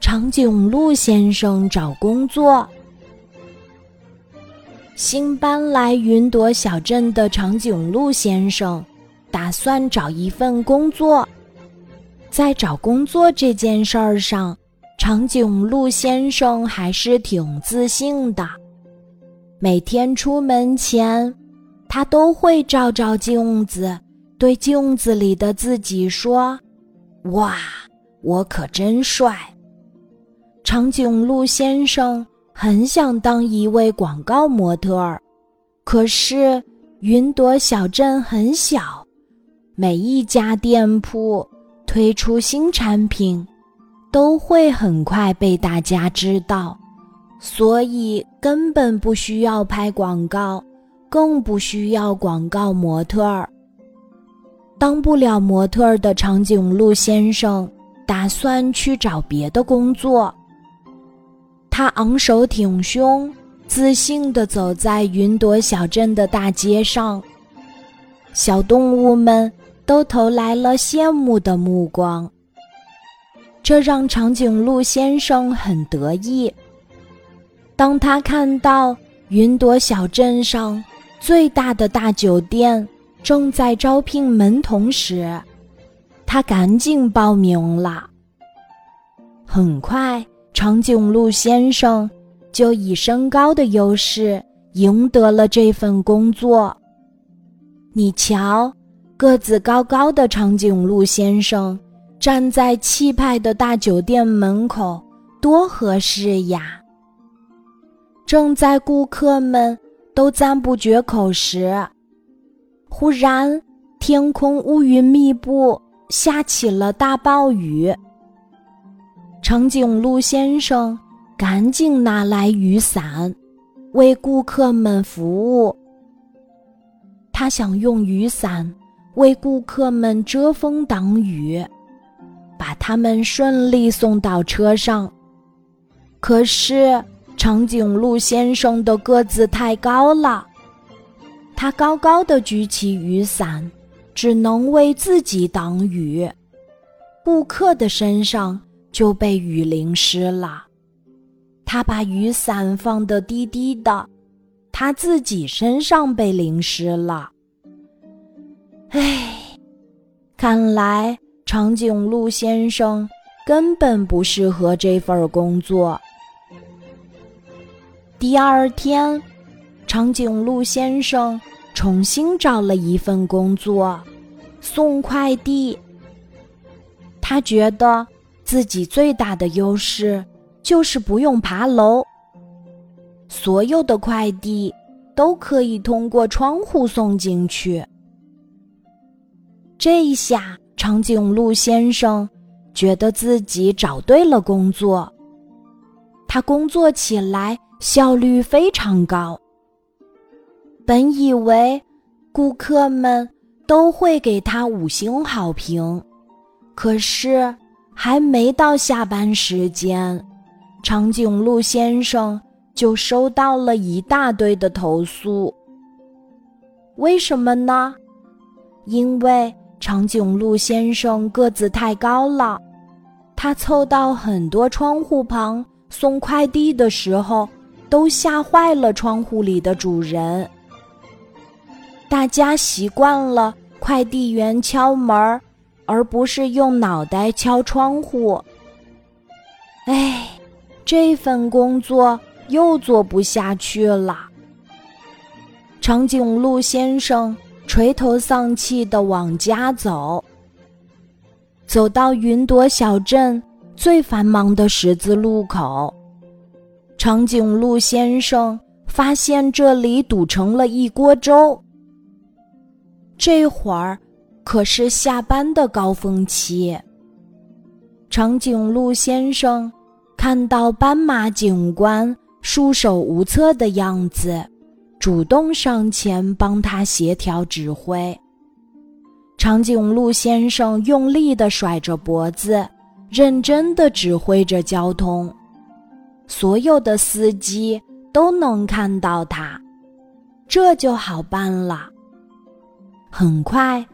长颈鹿先生找工作。新搬来云朵小镇的长颈鹿先生，打算找一份工作。在找工作这件事儿上，长颈鹿先生还是挺自信的。每天出门前，他都会照照镜子，对镜子里的自己说：“哇，我可真帅！”长颈鹿先生很想当一位广告模特儿，可是云朵小镇很小，每一家店铺推出新产品，都会很快被大家知道。所以根本不需要拍广告，更不需要广告模特儿。当不了模特儿的长颈鹿先生打算去找别的工作。他昂首挺胸，自信地走在云朵小镇的大街上，小动物们都投来了羡慕的目光。这让长颈鹿先生很得意。当他看到云朵小镇上最大的大酒店正在招聘门童时，他赶紧报名了。很快，长颈鹿先生就以身高的优势赢得了这份工作。你瞧，个子高高的长颈鹿先生站在气派的大酒店门口，多合适呀！正在顾客们都赞不绝口时，忽然天空乌云密布，下起了大暴雨。长颈鹿先生赶紧拿来雨伞，为顾客们服务。他想用雨伞为顾客们遮风挡雨，把他们顺利送到车上。可是。长颈鹿先生的个子太高了，他高高的举起雨伞，只能为自己挡雨，顾客的身上就被雨淋湿了。他把雨伞放得低低的，他自己身上被淋湿了。唉，看来长颈鹿先生根本不适合这份工作。第二天，长颈鹿先生重新找了一份工作，送快递。他觉得自己最大的优势就是不用爬楼，所有的快递都可以通过窗户送进去。这一下，长颈鹿先生觉得自己找对了工作，他工作起来。效率非常高。本以为顾客们都会给他五星好评，可是还没到下班时间，长颈鹿先生就收到了一大堆的投诉。为什么呢？因为长颈鹿先生个子太高了，他凑到很多窗户旁送快递的时候。都吓坏了窗户里的主人。大家习惯了快递员敲门儿，而不是用脑袋敲窗户。哎，这份工作又做不下去了。长颈鹿先生垂头丧气地往家走，走到云朵小镇最繁忙的十字路口。长颈鹿先生发现这里堵成了一锅粥。这会儿可是下班的高峰期。长颈鹿先生看到斑马警官束手无策的样子，主动上前帮他协调指挥。长颈鹿先生用力地甩着脖子，认真地指挥着交通。所有的司机都能看到他，这就好办了。很快，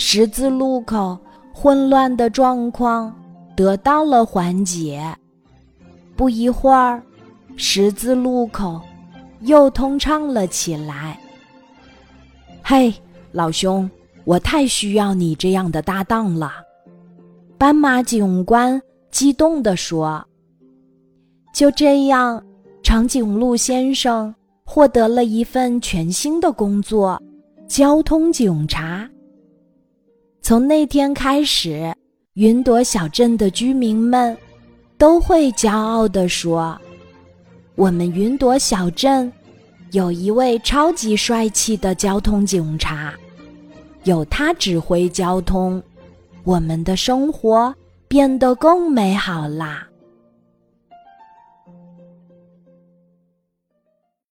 十字路口混乱的状况得到了缓解。不一会儿，十字路口又通畅了起来。嘿，老兄，我太需要你这样的搭档了！斑马警官激动地说。就这样，长颈鹿先生获得了一份全新的工作——交通警察。从那天开始，云朵小镇的居民们都会骄傲地说：“我们云朵小镇。”有一位超级帅气的交通警察，有他指挥交通，我们的生活变得更美好啦。